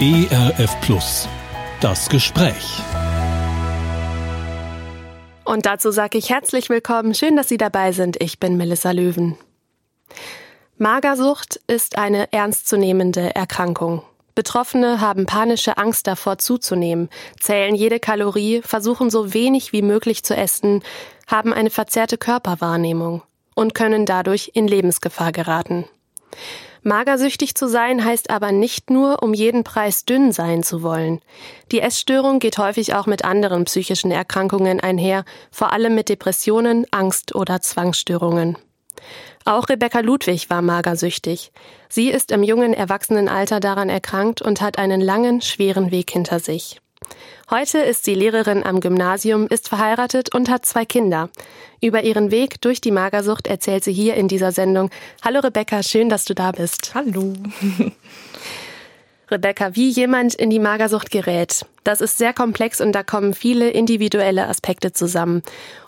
ERF Plus. Das Gespräch. Und dazu sage ich herzlich willkommen. Schön, dass Sie dabei sind. Ich bin Melissa Löwen. Magersucht ist eine ernstzunehmende Erkrankung. Betroffene haben panische Angst davor zuzunehmen, zählen jede Kalorie, versuchen so wenig wie möglich zu essen, haben eine verzerrte Körperwahrnehmung und können dadurch in Lebensgefahr geraten. Magersüchtig zu sein heißt aber nicht nur, um jeden Preis dünn sein zu wollen. Die Essstörung geht häufig auch mit anderen psychischen Erkrankungen einher, vor allem mit Depressionen, Angst oder Zwangsstörungen. Auch Rebecca Ludwig war magersüchtig. Sie ist im jungen Erwachsenenalter daran erkrankt und hat einen langen, schweren Weg hinter sich. Heute ist sie Lehrerin am Gymnasium, ist verheiratet und hat zwei Kinder. Über ihren Weg durch die Magersucht erzählt sie hier in dieser Sendung. Hallo Rebecca, schön, dass du da bist. Hallo. Rebecca, wie jemand in die Magersucht gerät. Das ist sehr komplex und da kommen viele individuelle Aspekte zusammen.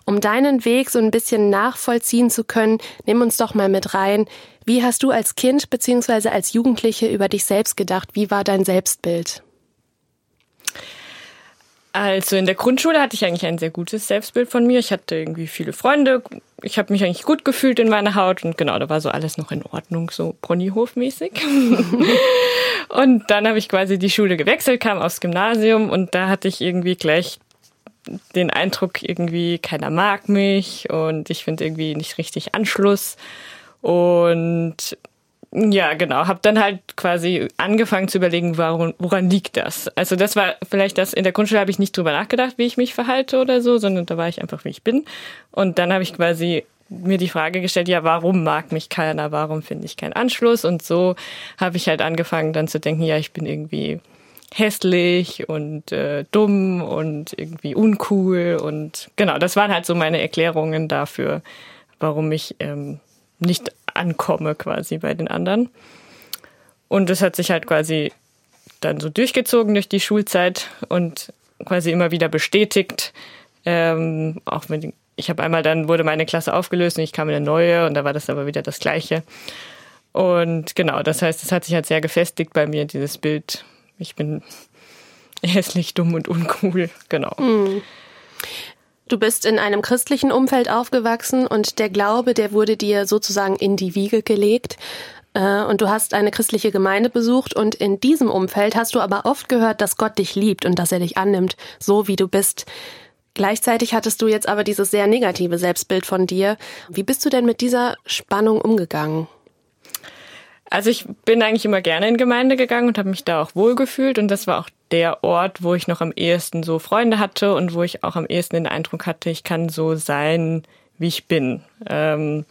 Um deinen Weg so ein bisschen nachvollziehen zu können, nimm uns doch mal mit rein. Wie hast du als Kind bzw. als Jugendliche über dich selbst gedacht? Wie war dein Selbstbild? Also in der Grundschule hatte ich eigentlich ein sehr gutes Selbstbild von mir. Ich hatte irgendwie viele Freunde. Ich habe mich eigentlich gut gefühlt in meiner Haut und genau, da war so alles noch in Ordnung, so Ponyhof-mäßig. und dann habe ich quasi die Schule gewechselt, kam aufs Gymnasium und da hatte ich irgendwie gleich den Eindruck, irgendwie keiner mag mich und ich finde irgendwie nicht richtig Anschluss. Und ja, genau. Habe dann halt quasi angefangen zu überlegen, warum, woran liegt das? Also das war vielleicht das, in der Grundschule habe ich nicht drüber nachgedacht, wie ich mich verhalte oder so, sondern da war ich einfach, wie ich bin. Und dann habe ich quasi mir die Frage gestellt, ja, warum mag mich keiner? Warum finde ich keinen Anschluss? Und so habe ich halt angefangen dann zu denken, ja, ich bin irgendwie hässlich und äh, dumm und irgendwie uncool. Und genau, das waren halt so meine Erklärungen dafür, warum ich ähm, nicht ankomme quasi bei den anderen. Und das hat sich halt quasi dann so durchgezogen durch die Schulzeit und quasi immer wieder bestätigt. Ähm, auch wenn ich habe einmal dann wurde meine Klasse aufgelöst und ich kam in eine neue und da war das aber wieder das Gleiche. Und genau, das heißt, es hat sich halt sehr gefestigt bei mir, dieses Bild. Ich bin hässlich, dumm und uncool. Genau. Mhm. Du bist in einem christlichen Umfeld aufgewachsen und der Glaube, der wurde dir sozusagen in die Wiege gelegt. Äh, und du hast eine christliche Gemeinde besucht und in diesem Umfeld hast du aber oft gehört, dass Gott dich liebt und dass er dich annimmt, so wie du bist. Gleichzeitig hattest du jetzt aber dieses sehr negative Selbstbild von dir. Wie bist du denn mit dieser Spannung umgegangen? Also ich bin eigentlich immer gerne in Gemeinde gegangen und habe mich da auch wohlgefühlt und das war auch der Ort, wo ich noch am ehesten so Freunde hatte und wo ich auch am ehesten den Eindruck hatte, ich kann so sein, wie ich bin. Ähm,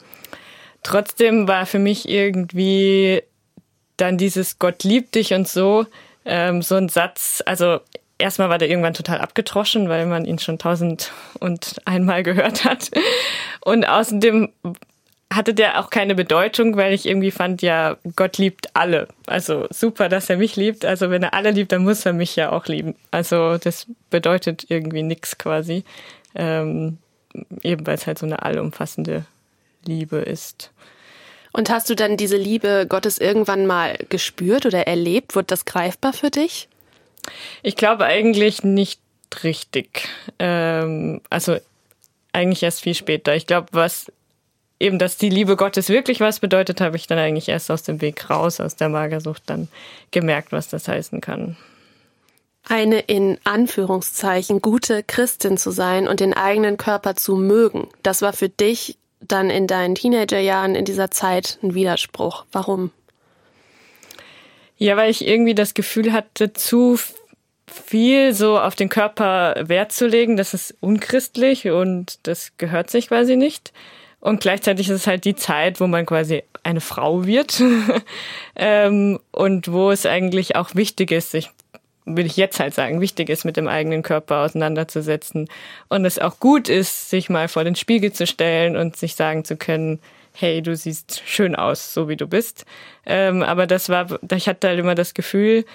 trotzdem war für mich irgendwie dann dieses Gott liebt dich und so ähm, so ein Satz. Also erstmal war der irgendwann total abgetroschen, weil man ihn schon tausend und einmal gehört hat. Und außerdem hatte der auch keine Bedeutung, weil ich irgendwie fand, ja, Gott liebt alle. Also super, dass er mich liebt. Also wenn er alle liebt, dann muss er mich ja auch lieben. Also das bedeutet irgendwie nichts quasi. Ähm, eben weil es halt so eine allumfassende Liebe ist. Und hast du dann diese Liebe Gottes irgendwann mal gespürt oder erlebt? Wurde das greifbar für dich? Ich glaube eigentlich nicht richtig. Ähm, also eigentlich erst viel später. Ich glaube, was eben, dass die Liebe Gottes wirklich was bedeutet, habe ich dann eigentlich erst aus dem Weg raus, aus der Magersucht dann gemerkt, was das heißen kann. Eine in Anführungszeichen gute Christin zu sein und den eigenen Körper zu mögen, das war für dich dann in deinen Teenagerjahren in dieser Zeit ein Widerspruch. Warum? Ja, weil ich irgendwie das Gefühl hatte, zu viel so auf den Körper Wert zu legen, das ist unchristlich und das gehört sich quasi nicht. Und gleichzeitig ist es halt die Zeit, wo man quasi eine Frau wird. Ähm, und wo es eigentlich auch wichtig ist, sich, will ich jetzt halt sagen, wichtig ist, mit dem eigenen Körper auseinanderzusetzen. Und es auch gut ist, sich mal vor den Spiegel zu stellen und sich sagen zu können, hey, du siehst schön aus, so wie du bist. Ähm, aber das war, ich hatte halt immer das Gefühl,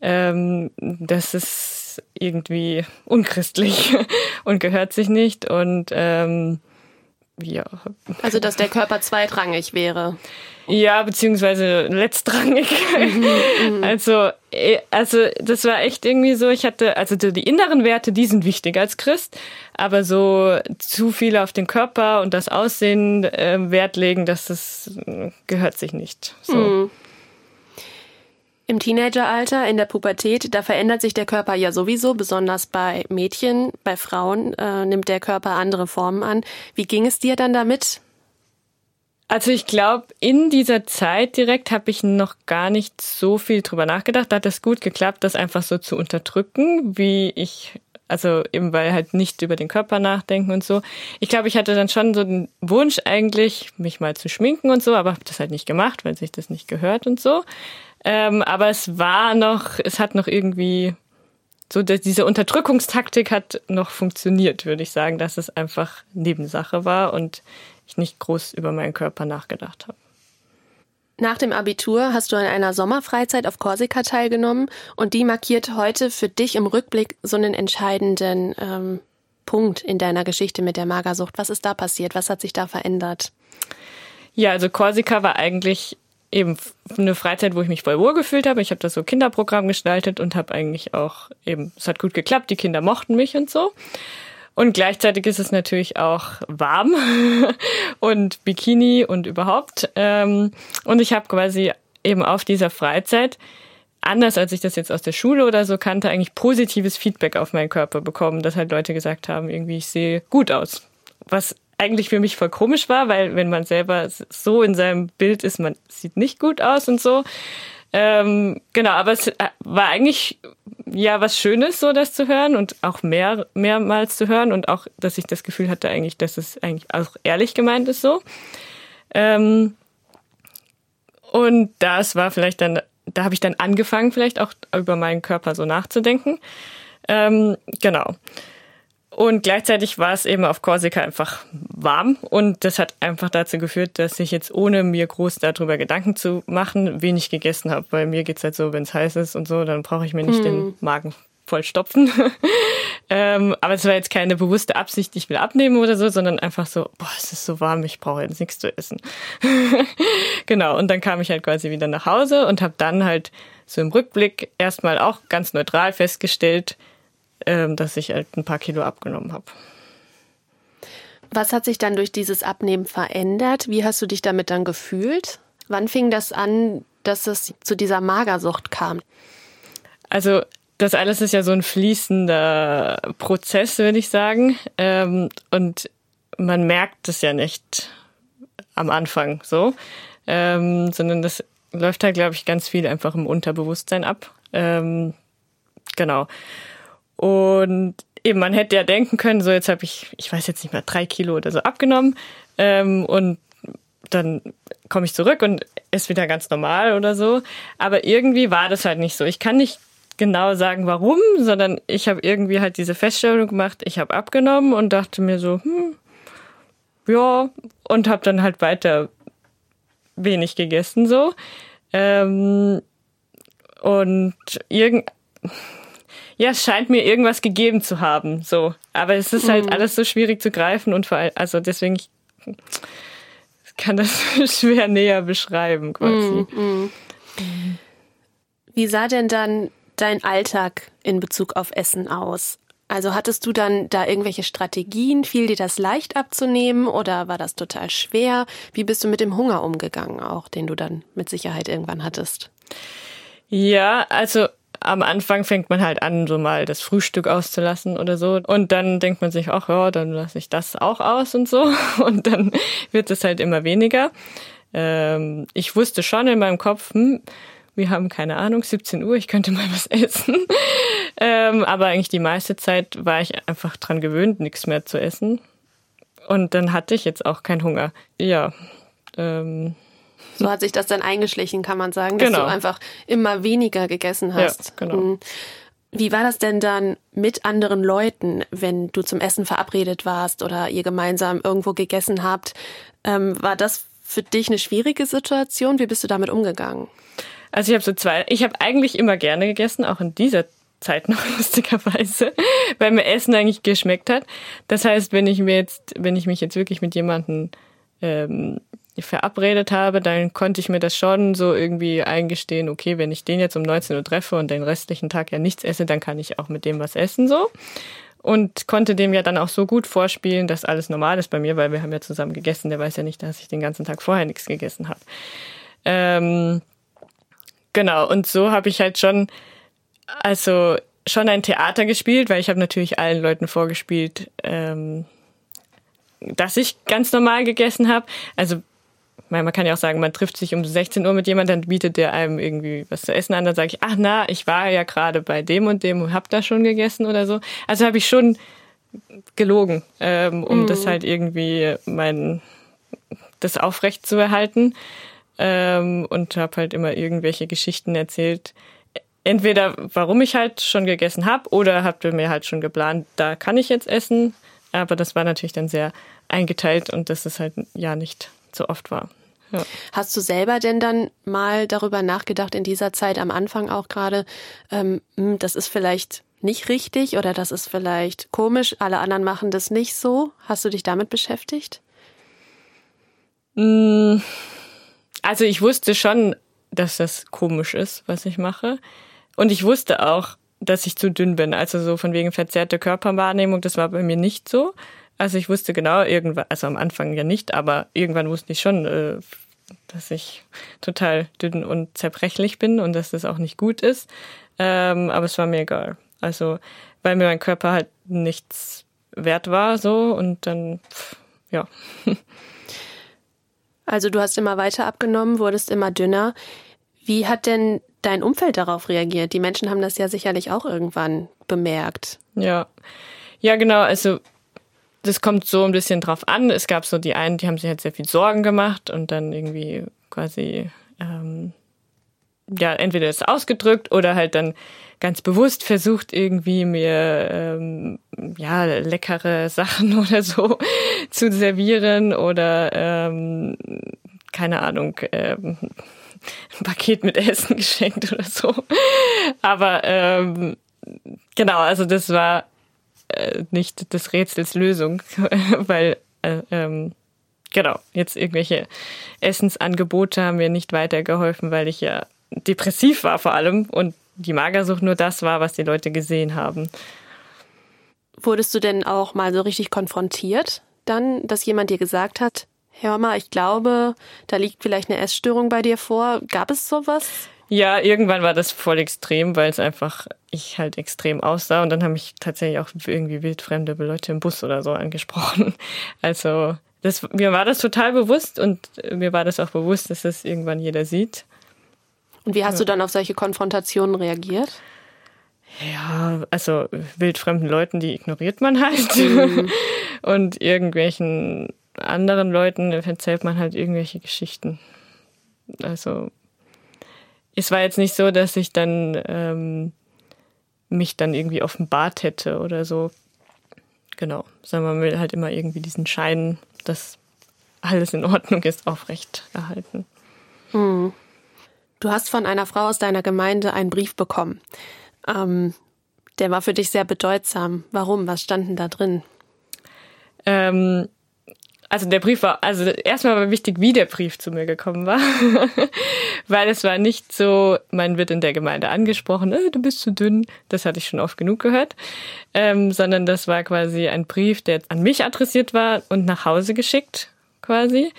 ähm, das ist irgendwie unchristlich und gehört sich nicht. Und ähm, ja. Also, dass der Körper zweitrangig wäre. Ja, beziehungsweise letztrangig. Mhm, also, äh, also das war echt irgendwie so, ich hatte, also die inneren Werte, die sind wichtig als Christ, aber so zu viel auf den Körper und das Aussehen äh, Wert legen, das, das gehört sich nicht. So. Mhm. Im Teenageralter, in der Pubertät, da verändert sich der Körper ja sowieso, besonders bei Mädchen, bei Frauen äh, nimmt der Körper andere Formen an. Wie ging es dir dann damit? Also ich glaube, in dieser Zeit direkt habe ich noch gar nicht so viel drüber nachgedacht. Da hat es gut geklappt, das einfach so zu unterdrücken, wie ich, also eben weil halt nicht über den Körper nachdenken und so. Ich glaube, ich hatte dann schon so den Wunsch eigentlich, mich mal zu schminken und so, aber habe das halt nicht gemacht, weil sich das nicht gehört und so. Ähm, aber es war noch, es hat noch irgendwie, so diese Unterdrückungstaktik hat noch funktioniert, würde ich sagen, dass es einfach Nebensache war und ich nicht groß über meinen Körper nachgedacht habe. Nach dem Abitur hast du an einer Sommerfreizeit auf Korsika teilgenommen und die markiert heute für dich im Rückblick so einen entscheidenden ähm, Punkt in deiner Geschichte mit der Magersucht. Was ist da passiert? Was hat sich da verändert? Ja, also Korsika war eigentlich eben eine Freizeit, wo ich mich voll wohl gefühlt habe. Ich habe das so Kinderprogramm gestaltet und habe eigentlich auch eben, es hat gut geklappt, die Kinder mochten mich und so. Und gleichzeitig ist es natürlich auch warm und Bikini und überhaupt. Ähm, und ich habe quasi eben auf dieser Freizeit, anders als ich das jetzt aus der Schule oder so kannte, eigentlich positives Feedback auf meinen Körper bekommen, dass halt Leute gesagt haben, irgendwie ich sehe gut aus. Was eigentlich für mich voll komisch war, weil wenn man selber so in seinem Bild ist, man sieht nicht gut aus und so. Ähm, genau, aber es äh, war eigentlich ja was Schönes, so das zu hören und auch mehr mehrmals zu hören und auch, dass ich das Gefühl hatte eigentlich, dass es eigentlich auch ehrlich gemeint ist so. Ähm, und das war vielleicht dann, da habe ich dann angefangen, vielleicht auch über meinen Körper so nachzudenken. Ähm, genau. Und gleichzeitig war es eben auf Korsika einfach warm und das hat einfach dazu geführt, dass ich jetzt ohne mir groß darüber Gedanken zu machen, wenig gegessen habe. Weil mir geht's halt so, wenn es heiß ist und so, dann brauche ich mir nicht hm. den Magen vollstopfen. ähm, aber es war jetzt keine bewusste Absicht, ich will abnehmen oder so, sondern einfach so, boah, es ist so warm, ich brauche jetzt nichts zu essen. genau, und dann kam ich halt quasi wieder nach Hause und habe dann halt so im Rückblick erstmal auch ganz neutral festgestellt, dass ich halt ein paar Kilo abgenommen habe. Was hat sich dann durch dieses Abnehmen verändert? Wie hast du dich damit dann gefühlt? Wann fing das an, dass es zu dieser Magersucht kam? Also das alles ist ja so ein fließender Prozess, würde ich sagen. Ähm, und man merkt es ja nicht am Anfang so, ähm, sondern das läuft halt, glaube ich, ganz viel einfach im Unterbewusstsein ab. Ähm, genau. Und eben, man hätte ja denken können, so jetzt habe ich, ich weiß jetzt nicht mehr, drei Kilo oder so abgenommen ähm, und dann komme ich zurück und ist wieder ganz normal oder so. Aber irgendwie war das halt nicht so. Ich kann nicht genau sagen, warum, sondern ich habe irgendwie halt diese Feststellung gemacht, ich habe abgenommen und dachte mir so, hm, ja, und habe dann halt weiter wenig gegessen so. Ähm, und irgend ja, es scheint mir irgendwas gegeben zu haben, so. Aber es ist halt mhm. alles so schwierig zu greifen und vor allem, also deswegen ich kann das schwer näher beschreiben, quasi. Mhm. Wie sah denn dann dein Alltag in Bezug auf Essen aus? Also hattest du dann da irgendwelche Strategien? Fiel dir das leicht abzunehmen oder war das total schwer? Wie bist du mit dem Hunger umgegangen, auch den du dann mit Sicherheit irgendwann hattest? Ja, also am Anfang fängt man halt an, so mal das Frühstück auszulassen oder so. Und dann denkt man sich, ach ja, dann lasse ich das auch aus und so. Und dann wird es halt immer weniger. Ähm, ich wusste schon in meinem Kopf, hm, wir haben keine Ahnung, 17 Uhr, ich könnte mal was essen. ähm, aber eigentlich die meiste Zeit war ich einfach dran gewöhnt, nichts mehr zu essen. Und dann hatte ich jetzt auch keinen Hunger. Ja. Ähm, so hat sich das dann eingeschlichen, kann man sagen, dass genau. du einfach immer weniger gegessen hast. Ja, genau. Hm. Wie war das denn dann mit anderen Leuten, wenn du zum Essen verabredet warst oder ihr gemeinsam irgendwo gegessen habt? Ähm, war das für dich eine schwierige Situation? Wie bist du damit umgegangen? Also ich habe so zwei, ich habe eigentlich immer gerne gegessen, auch in dieser Zeit noch lustigerweise, weil mir Essen eigentlich geschmeckt hat. Das heißt, wenn ich mir jetzt, wenn ich mich jetzt wirklich mit jemandem ähm, verabredet habe, dann konnte ich mir das schon so irgendwie eingestehen, okay, wenn ich den jetzt um 19 Uhr treffe und den restlichen Tag ja nichts esse, dann kann ich auch mit dem was essen so. Und konnte dem ja dann auch so gut vorspielen, dass alles normal ist bei mir, weil wir haben ja zusammen gegessen. Der weiß ja nicht, dass ich den ganzen Tag vorher nichts gegessen habe. Ähm, genau, und so habe ich halt schon, also schon ein Theater gespielt, weil ich habe natürlich allen Leuten vorgespielt, ähm, dass ich ganz normal gegessen habe. Also man kann ja auch sagen, man trifft sich um 16 Uhr mit jemandem, dann bietet der einem irgendwie was zu essen an, dann sage ich, ach na, ich war ja gerade bei dem und dem und hab da schon gegessen oder so. Also habe ich schon gelogen, ähm, um mhm. das halt irgendwie mein das aufrecht zu erhalten ähm, und habe halt immer irgendwelche Geschichten erzählt. Entweder warum ich halt schon gegessen habe oder habt ihr mir halt schon geplant, da kann ich jetzt essen. Aber das war natürlich dann sehr eingeteilt und das ist halt ja nicht so oft war. Ja. Hast du selber denn dann mal darüber nachgedacht, in dieser Zeit am Anfang auch gerade, ähm, hm, das ist vielleicht nicht richtig oder das ist vielleicht komisch, alle anderen machen das nicht so? Hast du dich damit beschäftigt? Hm, also ich wusste schon, dass das komisch ist, was ich mache. Und ich wusste auch, dass ich zu dünn bin. Also so von wegen verzerrte Körperwahrnehmung, das war bei mir nicht so. Also ich wusste genau irgendwann, also am Anfang ja nicht, aber irgendwann wusste ich schon, äh, dass ich total dünn und zerbrechlich bin und dass das auch nicht gut ist. Ähm, aber es war mir egal. Also weil mir mein Körper halt nichts wert war so und dann pff, ja. Also du hast immer weiter abgenommen, wurdest immer dünner. Wie hat denn dein Umfeld darauf reagiert? Die Menschen haben das ja sicherlich auch irgendwann bemerkt. Ja. Ja, genau. Also das kommt so ein bisschen drauf an. Es gab so die einen, die haben sich halt sehr viel Sorgen gemacht und dann irgendwie quasi ähm, ja entweder das ausgedrückt oder halt dann ganz bewusst versucht irgendwie mir ähm, ja leckere Sachen oder so zu servieren oder ähm, keine Ahnung ähm, ein Paket mit Essen geschenkt oder so. Aber ähm, genau, also das war äh, nicht des Rätsels Lösung, weil äh, ähm, genau, jetzt irgendwelche Essensangebote haben mir nicht weitergeholfen, weil ich ja depressiv war vor allem und die Magersucht nur das war, was die Leute gesehen haben. Wurdest du denn auch mal so richtig konfrontiert, dann, dass jemand dir gesagt hat, hör mal, ich glaube, da liegt vielleicht eine Essstörung bei dir vor. Gab es sowas? Ja, irgendwann war das voll extrem, weil es einfach ich halt extrem aussah und dann haben mich tatsächlich auch irgendwie wildfremde Leute im Bus oder so angesprochen. Also das, mir war das total bewusst und mir war das auch bewusst, dass das irgendwann jeder sieht. Und wie hast ja. du dann auf solche Konfrontationen reagiert? Ja, also wildfremden Leuten, die ignoriert man halt. Mhm. und irgendwelchen anderen Leuten erzählt man halt irgendwelche Geschichten. Also es war jetzt nicht so, dass ich dann ähm, mich dann irgendwie offenbart hätte oder so. Genau, sondern man will halt immer irgendwie diesen Schein, dass alles in Ordnung ist, aufrecht erhalten. Hm. Du hast von einer Frau aus deiner Gemeinde einen Brief bekommen. Ähm, der war für dich sehr bedeutsam. Warum? Was stand denn da drin? Ähm, also der Brief war, also erstmal war wichtig, wie der Brief zu mir gekommen war, weil es war nicht so, man wird in der Gemeinde angesprochen, äh, du bist zu dünn, das hatte ich schon oft genug gehört, ähm, sondern das war quasi ein Brief, der an mich adressiert war und nach Hause geschickt quasi.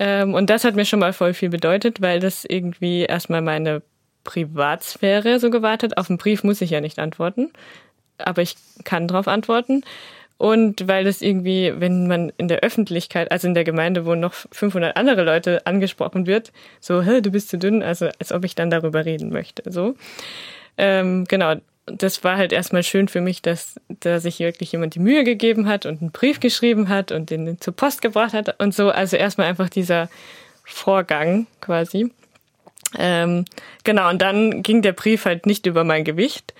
Ähm, und das hat mir schon mal voll viel bedeutet, weil das irgendwie erstmal meine Privatsphäre so gewartet. Auf den Brief muss ich ja nicht antworten, aber ich kann darauf antworten. Und weil das irgendwie, wenn man in der Öffentlichkeit, also in der Gemeinde, wo noch 500 andere Leute angesprochen wird, so, Hä, du bist zu dünn, also als ob ich dann darüber reden möchte. So, ähm, genau. Das war halt erstmal schön für mich, dass da sich wirklich jemand die Mühe gegeben hat und einen Brief geschrieben hat und den zur Post gebracht hat und so. Also erstmal einfach dieser Vorgang quasi. Ähm, genau, und dann ging der Brief halt nicht über mein Gewicht,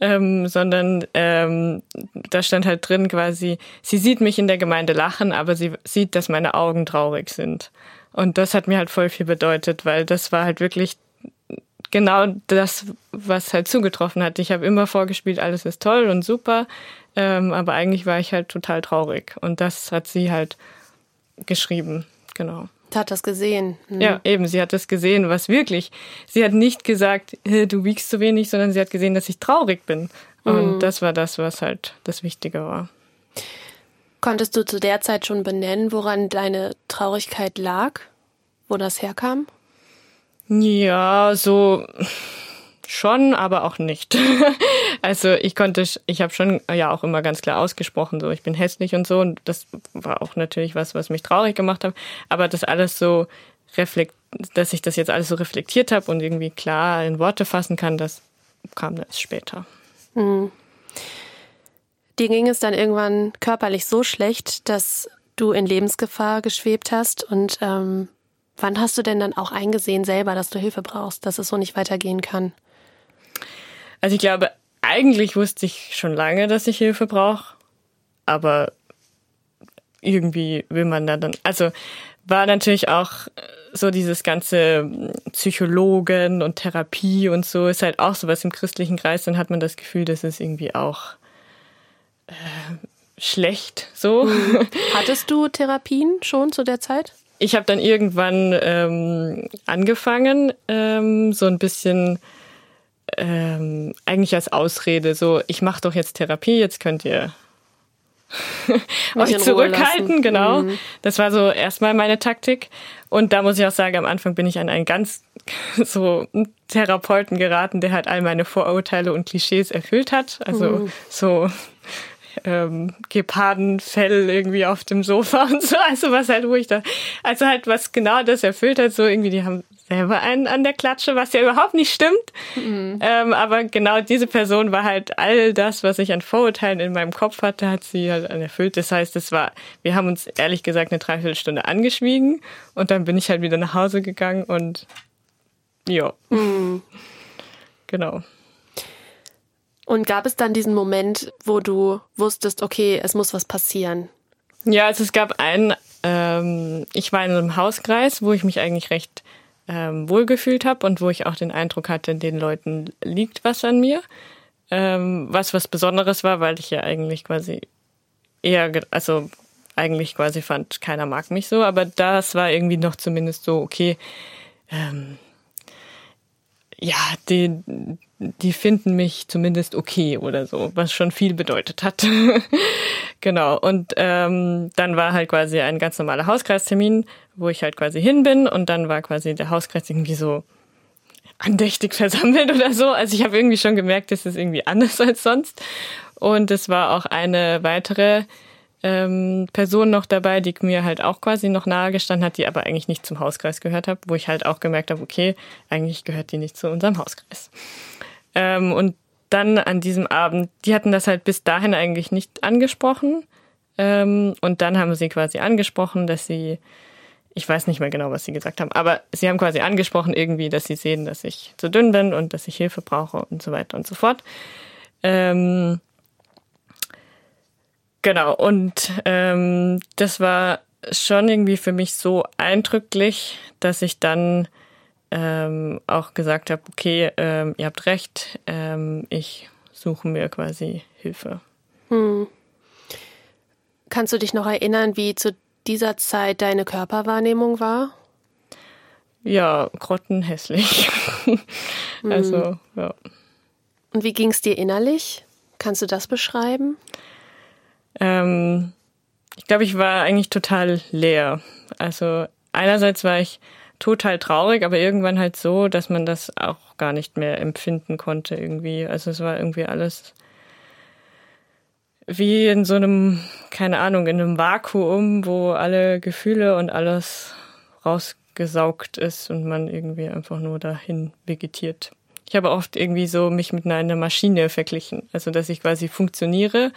ähm, sondern ähm, da stand halt drin quasi, sie sieht mich in der Gemeinde lachen, aber sie sieht, dass meine Augen traurig sind. Und das hat mir halt voll viel bedeutet, weil das war halt wirklich genau das, was halt zugetroffen hat. Ich habe immer vorgespielt, alles ist toll und super, ähm, aber eigentlich war ich halt total traurig. Und das hat sie halt geschrieben, genau. Hat das gesehen. Mhm. Ja, eben, sie hat das gesehen, was wirklich. Sie hat nicht gesagt, du wiegst zu wenig, sondern sie hat gesehen, dass ich traurig bin. Und mhm. das war das, was halt das Wichtige war. Konntest du zu der Zeit schon benennen, woran deine Traurigkeit lag? Wo das herkam? Ja, so schon, aber auch nicht. also ich konnte, ich habe schon ja auch immer ganz klar ausgesprochen, so ich bin hässlich und so und das war auch natürlich was, was mich traurig gemacht hat. Aber das alles so reflekt, dass ich das jetzt alles so reflektiert habe und irgendwie klar in Worte fassen kann, das kam erst später. Mhm. Dir ging es dann irgendwann körperlich so schlecht, dass du in Lebensgefahr geschwebt hast. Und ähm, wann hast du denn dann auch eingesehen selber, dass du Hilfe brauchst, dass es so nicht weitergehen kann? Also ich glaube, eigentlich wusste ich schon lange, dass ich Hilfe brauche, aber irgendwie will man da dann, also war natürlich auch so dieses ganze Psychologen und Therapie und so ist halt auch sowas im christlichen Kreis, dann hat man das Gefühl, dass es irgendwie auch äh, schlecht so. Mhm. Hattest du Therapien schon zu der Zeit? Ich habe dann irgendwann ähm, angefangen, ähm, so ein bisschen ähm, eigentlich als Ausrede, so ich mache doch jetzt Therapie, jetzt könnt ihr euch zurückhalten, genau. Mhm. Das war so erstmal meine Taktik. Und da muss ich auch sagen, am Anfang bin ich an einen ganz so Therapeuten geraten, der halt all meine Vorurteile und Klischees erfüllt hat. Also mhm. so ähm, Gepardenfell irgendwie auf dem Sofa und so. Also was halt, ich da, also halt was genau das erfüllt hat, so irgendwie, die haben selber einen an der Klatsche, was ja überhaupt nicht stimmt. Mhm. Ähm, aber genau diese Person war halt all das, was ich an Vorurteilen in meinem Kopf hatte, hat sie halt erfüllt. Das heißt, es war, wir haben uns ehrlich gesagt eine Dreiviertelstunde angeschwiegen und dann bin ich halt wieder nach Hause gegangen und ja. Mhm. Genau. Und gab es dann diesen Moment, wo du wusstest, okay, es muss was passieren? Ja, also es gab einen, ähm, ich war in einem Hauskreis, wo ich mich eigentlich recht ähm, wohlgefühlt habe und wo ich auch den Eindruck hatte, den Leuten liegt was an mir. Ähm, was was Besonderes war, weil ich ja eigentlich quasi eher, also eigentlich quasi fand, keiner mag mich so, aber das war irgendwie noch zumindest so, okay, ähm, ja, die, die finden mich zumindest okay oder so, was schon viel bedeutet hat. genau. Und ähm, dann war halt quasi ein ganz normaler Hauskreistermin, wo ich halt quasi hin bin und dann war quasi der Hauskreis irgendwie so andächtig versammelt oder so. Also ich habe irgendwie schon gemerkt, das ist irgendwie anders als sonst. Und es war auch eine weitere ähm, Person noch dabei, die mir halt auch quasi noch nahe gestanden hat, die aber eigentlich nicht zum Hauskreis gehört hat, wo ich halt auch gemerkt habe, okay, eigentlich gehört die nicht zu unserem Hauskreis. Ähm, und dann an diesem Abend, die hatten das halt bis dahin eigentlich nicht angesprochen. Ähm, und dann haben sie quasi angesprochen, dass sie, ich weiß nicht mehr genau, was sie gesagt haben, aber sie haben quasi angesprochen irgendwie, dass sie sehen, dass ich zu dünn bin und dass ich Hilfe brauche und so weiter und so fort. Ähm, Genau, und ähm, das war schon irgendwie für mich so eindrücklich, dass ich dann ähm, auch gesagt habe, okay, ähm, ihr habt recht, ähm, ich suche mir quasi Hilfe. Hm. Kannst du dich noch erinnern, wie zu dieser Zeit deine Körperwahrnehmung war? Ja, grottenhässlich. hm. Also, ja. Und wie ging es dir innerlich? Kannst du das beschreiben? Ähm, ich glaube, ich war eigentlich total leer. Also einerseits war ich total traurig, aber irgendwann halt so, dass man das auch gar nicht mehr empfinden konnte irgendwie. Also es war irgendwie alles wie in so einem, keine Ahnung, in einem Vakuum, wo alle Gefühle und alles rausgesaugt ist und man irgendwie einfach nur dahin vegetiert. Ich habe oft irgendwie so mich mit einer Maschine verglichen. Also dass ich quasi funktioniere,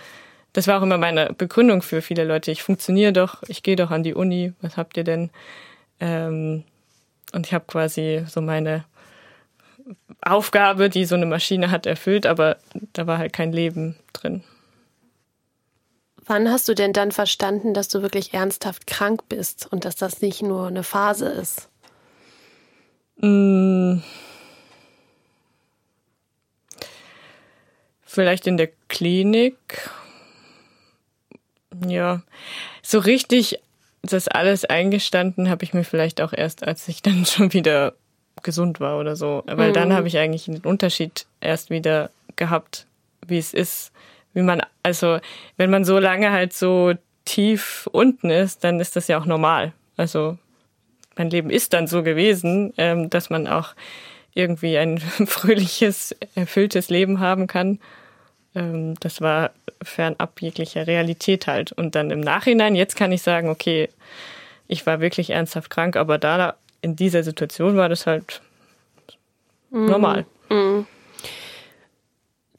das war auch immer meine Begründung für viele Leute. Ich funktioniere doch, ich gehe doch an die Uni, was habt ihr denn? Ähm, und ich habe quasi so meine Aufgabe, die so eine Maschine hat, erfüllt, aber da war halt kein Leben drin. Wann hast du denn dann verstanden, dass du wirklich ernsthaft krank bist und dass das nicht nur eine Phase ist? Mm. Vielleicht in der Klinik. Ja, so richtig das alles eingestanden habe ich mir vielleicht auch erst, als ich dann schon wieder gesund war oder so. Weil mhm. dann habe ich eigentlich den Unterschied erst wieder gehabt, wie es ist, wie man, also wenn man so lange halt so tief unten ist, dann ist das ja auch normal. Also mein Leben ist dann so gewesen, ähm, dass man auch irgendwie ein fröhliches, erfülltes Leben haben kann. Ähm, das war fernab jeglicher Realität halt. Und dann im Nachhinein, jetzt kann ich sagen, okay, ich war wirklich ernsthaft krank, aber da in dieser Situation war das halt mhm. normal. Mhm.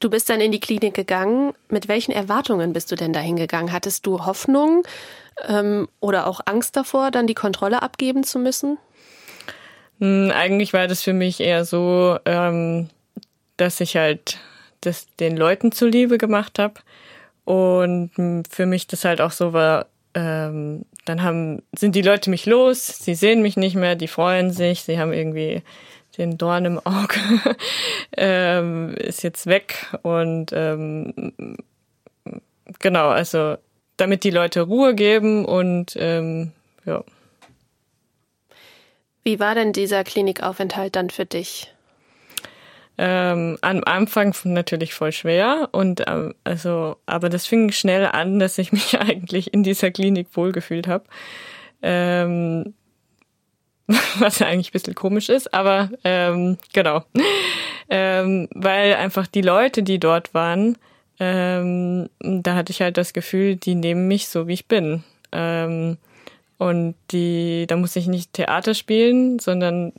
Du bist dann in die Klinik gegangen. Mit welchen Erwartungen bist du denn da hingegangen? Hattest du Hoffnung ähm, oder auch Angst davor, dann die Kontrolle abgeben zu müssen? Hm, eigentlich war das für mich eher so, ähm, dass ich halt das den Leuten zuliebe gemacht habe und für mich das halt auch so war, ähm, dann haben, sind die Leute mich los, sie sehen mich nicht mehr, die freuen sich, sie haben irgendwie den Dorn im Auge, ähm, ist jetzt weg und ähm, genau, also damit die Leute Ruhe geben und ähm, ja. Wie war denn dieser Klinikaufenthalt dann für dich? Ähm, am Anfang natürlich voll schwer und ähm, also, aber das fing schnell an, dass ich mich eigentlich in dieser Klinik wohlgefühlt habe. Ähm, was ja eigentlich ein bisschen komisch ist, aber ähm, genau. Ähm, weil einfach die Leute, die dort waren, ähm, da hatte ich halt das Gefühl, die nehmen mich so, wie ich bin. Ähm, und die, da muss ich nicht Theater spielen, sondern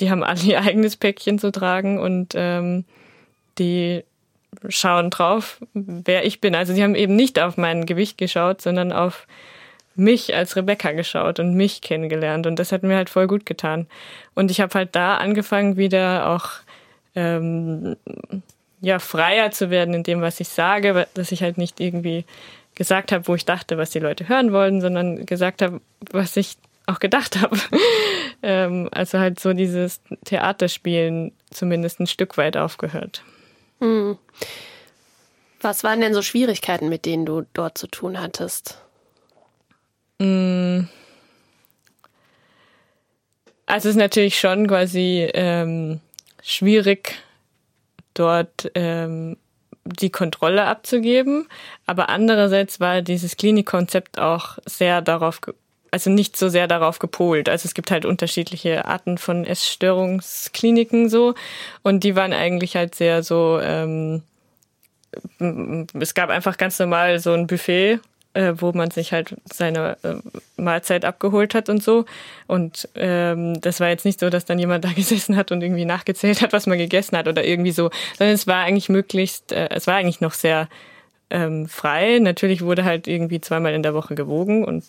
die haben alle ihr eigenes Päckchen zu tragen und ähm, die schauen drauf, wer ich bin. Also die haben eben nicht auf mein Gewicht geschaut, sondern auf mich als Rebecca geschaut und mich kennengelernt. Und das hat mir halt voll gut getan. Und ich habe halt da angefangen, wieder auch ähm, ja, freier zu werden in dem, was ich sage, dass ich halt nicht irgendwie gesagt habe, wo ich dachte, was die Leute hören wollen, sondern gesagt habe, was ich auch gedacht habe. ähm, also halt so dieses Theaterspielen zumindest ein Stück weit aufgehört. Hm. Was waren denn so Schwierigkeiten, mit denen du dort zu tun hattest? Hm. Also es ist natürlich schon quasi ähm, schwierig, dort ähm, die Kontrolle abzugeben. Aber andererseits war dieses Klinikkonzept auch sehr darauf also nicht so sehr darauf gepolt. Also es gibt halt unterschiedliche Arten von Essstörungskliniken so und die waren eigentlich halt sehr so, ähm, es gab einfach ganz normal so ein Buffet, äh, wo man sich halt seine äh, Mahlzeit abgeholt hat und so. Und ähm, das war jetzt nicht so, dass dann jemand da gesessen hat und irgendwie nachgezählt hat, was man gegessen hat oder irgendwie so, sondern es war eigentlich möglichst, äh, es war eigentlich noch sehr ähm, frei. Natürlich wurde halt irgendwie zweimal in der Woche gewogen und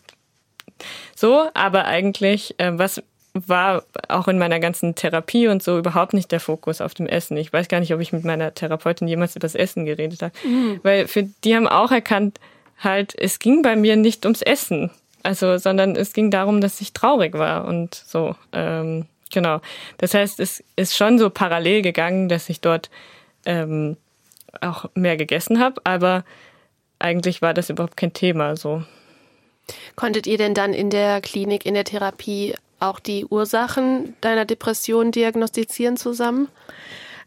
so, aber eigentlich, äh, was war auch in meiner ganzen Therapie und so überhaupt nicht der Fokus auf dem Essen. Ich weiß gar nicht, ob ich mit meiner Therapeutin jemals über das Essen geredet habe. Mhm. Weil für die haben auch erkannt, halt, es ging bei mir nicht ums Essen. Also, sondern es ging darum, dass ich traurig war und so. Ähm, genau. Das heißt, es ist schon so parallel gegangen, dass ich dort ähm, auch mehr gegessen habe, aber eigentlich war das überhaupt kein Thema so. Konntet ihr denn dann in der Klinik, in der Therapie auch die Ursachen deiner Depression diagnostizieren zusammen?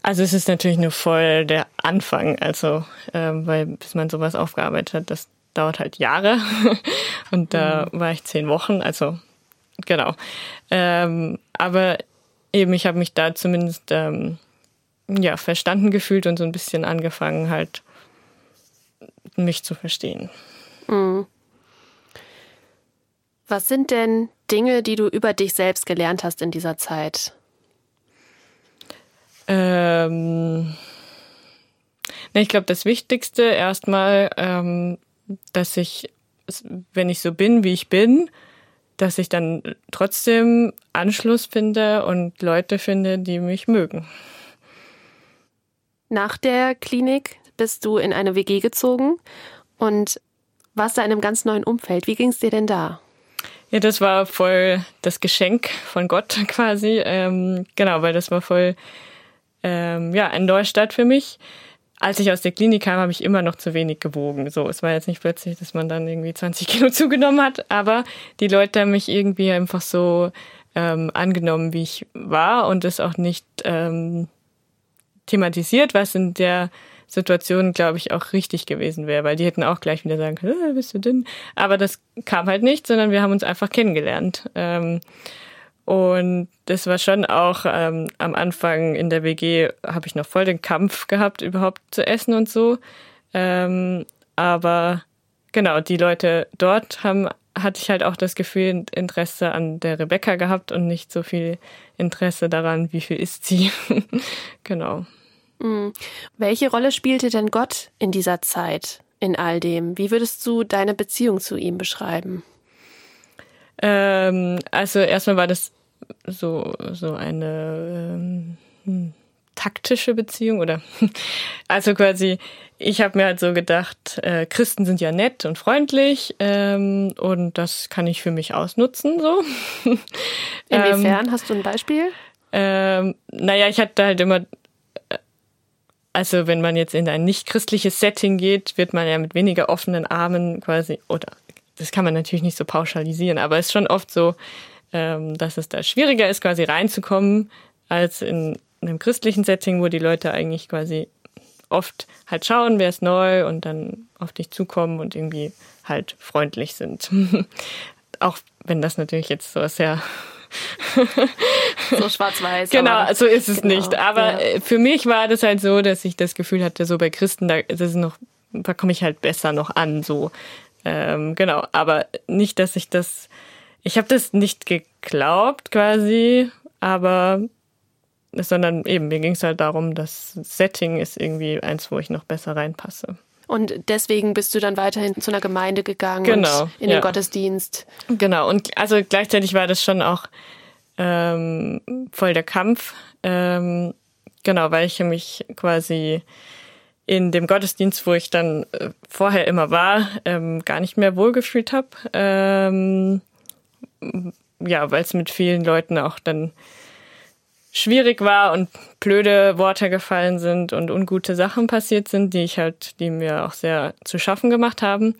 Also es ist natürlich nur voll der Anfang, also ähm, weil bis man sowas aufgearbeitet hat, das dauert halt Jahre und da mhm. war ich zehn Wochen, also genau. Ähm, aber eben ich habe mich da zumindest ähm, ja verstanden gefühlt und so ein bisschen angefangen halt mich zu verstehen. Mhm. Was sind denn Dinge, die du über dich selbst gelernt hast in dieser Zeit? Ähm, ich glaube, das Wichtigste erstmal, ähm, dass ich, wenn ich so bin, wie ich bin, dass ich dann trotzdem Anschluss finde und Leute finde, die mich mögen. Nach der Klinik bist du in eine WG gezogen und warst da in einem ganz neuen Umfeld. Wie ging es dir denn da? Ja, das war voll das Geschenk von Gott quasi. Ähm, genau, weil das war voll ähm, ja ein Neustart für mich. als ich aus der Klinik kam, habe ich immer noch zu wenig gewogen. So, es war jetzt nicht plötzlich, dass man dann irgendwie 20 Kilo zugenommen hat, aber die Leute haben mich irgendwie einfach so ähm, angenommen, wie ich war und es auch nicht ähm, thematisiert, was in der Situation, glaube ich, auch richtig gewesen wäre, weil die hätten auch gleich wieder sagen können, äh, bist du dünn? Aber das kam halt nicht, sondern wir haben uns einfach kennengelernt. Ähm, und das war schon auch ähm, am Anfang in der WG habe ich noch voll den Kampf gehabt, überhaupt zu essen und so. Ähm, aber genau, die Leute dort haben, hatte ich halt auch das Gefühl, Interesse an der Rebecca gehabt und nicht so viel Interesse daran, wie viel isst sie. genau. Mhm. Welche Rolle spielte denn Gott in dieser Zeit, in all dem? Wie würdest du deine Beziehung zu ihm beschreiben? Ähm, also erstmal war das so, so eine ähm, hm, taktische Beziehung oder also quasi, ich habe mir halt so gedacht, äh, Christen sind ja nett und freundlich ähm, und das kann ich für mich ausnutzen so. Inwiefern? Ähm, Hast du ein Beispiel? Ähm, naja, ich hatte halt immer also wenn man jetzt in ein nicht christliches Setting geht, wird man ja mit weniger offenen Armen quasi, oder das kann man natürlich nicht so pauschalisieren, aber es ist schon oft so, ähm, dass es da schwieriger ist, quasi reinzukommen, als in einem christlichen Setting, wo die Leute eigentlich quasi oft halt schauen, wer ist neu und dann auf dich zukommen und irgendwie halt freundlich sind. Auch wenn das natürlich jetzt so sehr so schwarz-weiß. Genau, so ist es genau, nicht. Aber ja. Äh, für mich war das halt so, dass ich das Gefühl hatte, so bei Christen, da, das ist noch, da komme ich halt besser noch an, so. Ähm, genau, aber nicht, dass ich das, ich habe das nicht geglaubt quasi, aber sondern eben, mir ging es halt darum, das Setting ist irgendwie eins, wo ich noch besser reinpasse. Und deswegen bist du dann weiterhin zu einer Gemeinde gegangen genau, in ja. den Gottesdienst. Genau, und also gleichzeitig war das schon auch ähm, voll der Kampf. Ähm, genau, weil ich mich quasi in dem Gottesdienst, wo ich dann äh, vorher immer war, ähm, gar nicht mehr wohlgefühlt habe. Ähm, ja, weil es mit vielen Leuten auch dann schwierig war und blöde Worte gefallen sind und ungute Sachen passiert sind, die ich halt, die mir auch sehr zu schaffen gemacht haben.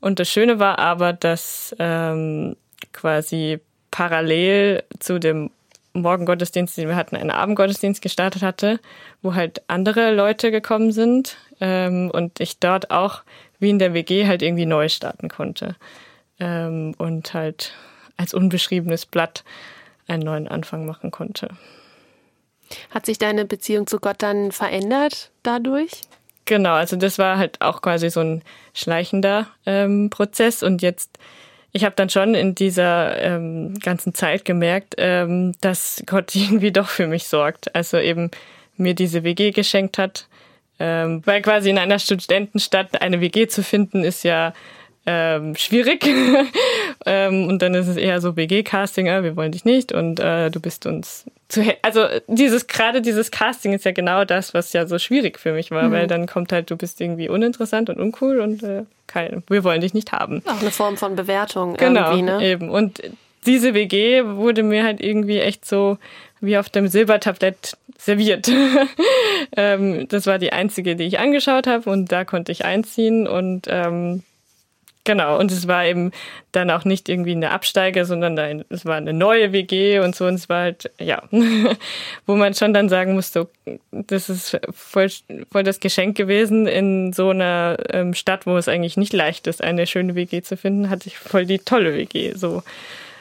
Und das Schöne war aber, dass ähm, quasi parallel zu dem Morgengottesdienst, den wir hatten, einen Abendgottesdienst gestartet hatte, wo halt andere Leute gekommen sind ähm, und ich dort auch wie in der WG halt irgendwie neu starten konnte ähm, und halt als unbeschriebenes Blatt einen neuen Anfang machen konnte. Hat sich deine Beziehung zu Gott dann verändert dadurch? Genau, also das war halt auch quasi so ein schleichender ähm, Prozess und jetzt ich habe dann schon in dieser ähm, ganzen Zeit gemerkt, ähm, dass Gott irgendwie doch für mich sorgt. Also eben mir diese WG geschenkt hat. Ähm, weil quasi in einer Studentenstadt eine WG zu finden, ist ja ähm, schwierig. ähm, und dann ist es eher so WG-Casting, äh, wir wollen dich nicht und äh, du bist uns zu also dieses gerade dieses Casting ist ja genau das, was ja so schwierig für mich war, mhm. weil dann kommt halt, du bist irgendwie uninteressant und uncool und äh, kein, wir wollen dich nicht haben. Auch eine Form von Bewertung genau, irgendwie, ne? Eben. Und diese WG wurde mir halt irgendwie echt so wie auf dem Silbertablett serviert. ähm, das war die einzige, die ich angeschaut habe und da konnte ich einziehen und ähm, Genau, und es war eben dann auch nicht irgendwie eine Absteige, sondern ein, es war eine neue WG und so. Und es war halt, ja, wo man schon dann sagen musste, das ist voll, voll das Geschenk gewesen in so einer ähm, Stadt, wo es eigentlich nicht leicht ist, eine schöne WG zu finden, hatte ich voll die tolle WG. So.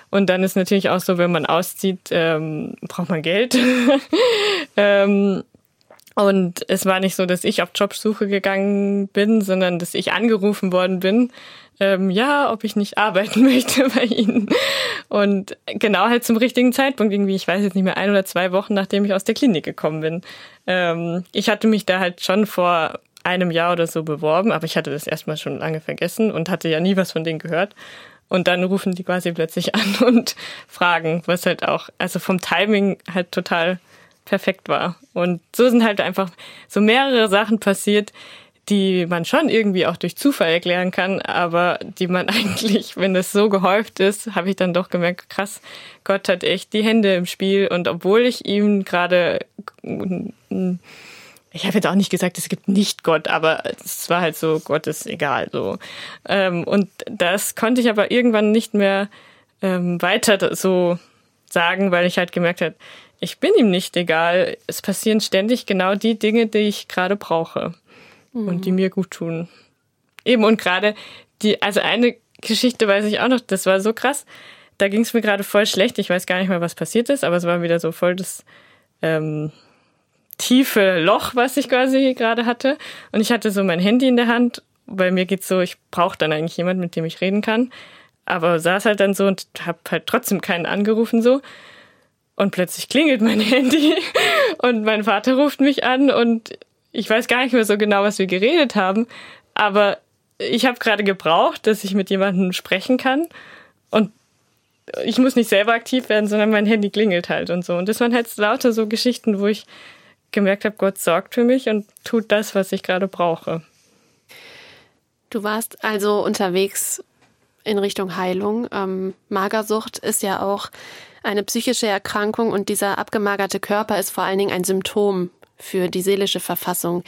Und dann ist natürlich auch so, wenn man auszieht, ähm, braucht man Geld. ähm, und es war nicht so, dass ich auf Jobsuche gegangen bin, sondern dass ich angerufen worden bin ähm, ja, ob ich nicht arbeiten möchte bei ihnen. Und genau halt zum richtigen Zeitpunkt, irgendwie, ich weiß jetzt nicht mehr, ein oder zwei Wochen, nachdem ich aus der Klinik gekommen bin. Ähm, ich hatte mich da halt schon vor einem Jahr oder so beworben, aber ich hatte das erstmal schon lange vergessen und hatte ja nie was von denen gehört. Und dann rufen die quasi plötzlich an und fragen, was halt auch, also vom Timing halt total perfekt war. Und so sind halt einfach so mehrere Sachen passiert, die man schon irgendwie auch durch Zufall erklären kann, aber die man eigentlich, wenn das so gehäuft ist, habe ich dann doch gemerkt, krass, Gott hat echt die Hände im Spiel und obwohl ich ihm gerade ich habe jetzt auch nicht gesagt, es gibt nicht Gott, aber es war halt so, Gott ist egal so. Ähm, und das konnte ich aber irgendwann nicht mehr ähm, weiter so sagen, weil ich halt gemerkt habe, ich bin ihm nicht egal. Es passieren ständig genau die Dinge, die ich gerade brauche mhm. und die mir gut tun. Eben und gerade die, also eine Geschichte weiß ich auch noch, das war so krass. Da ging es mir gerade voll schlecht. Ich weiß gar nicht mehr, was passiert ist, aber es war wieder so voll das ähm, tiefe Loch, was ich quasi gerade hatte. Und ich hatte so mein Handy in der Hand. Bei mir geht's so, ich brauche dann eigentlich jemand, mit dem ich reden kann. Aber saß halt dann so und habe halt trotzdem keinen angerufen so. Und plötzlich klingelt mein Handy und mein Vater ruft mich an und ich weiß gar nicht mehr so genau, was wir geredet haben. Aber ich habe gerade gebraucht, dass ich mit jemandem sprechen kann. Und ich muss nicht selber aktiv werden, sondern mein Handy klingelt halt und so. Und das waren halt lauter so Geschichten, wo ich gemerkt habe, Gott sorgt für mich und tut das, was ich gerade brauche. Du warst also unterwegs in Richtung Heilung. Ähm, Magersucht ist ja auch eine psychische Erkrankung und dieser abgemagerte Körper ist vor allen Dingen ein Symptom für die seelische Verfassung.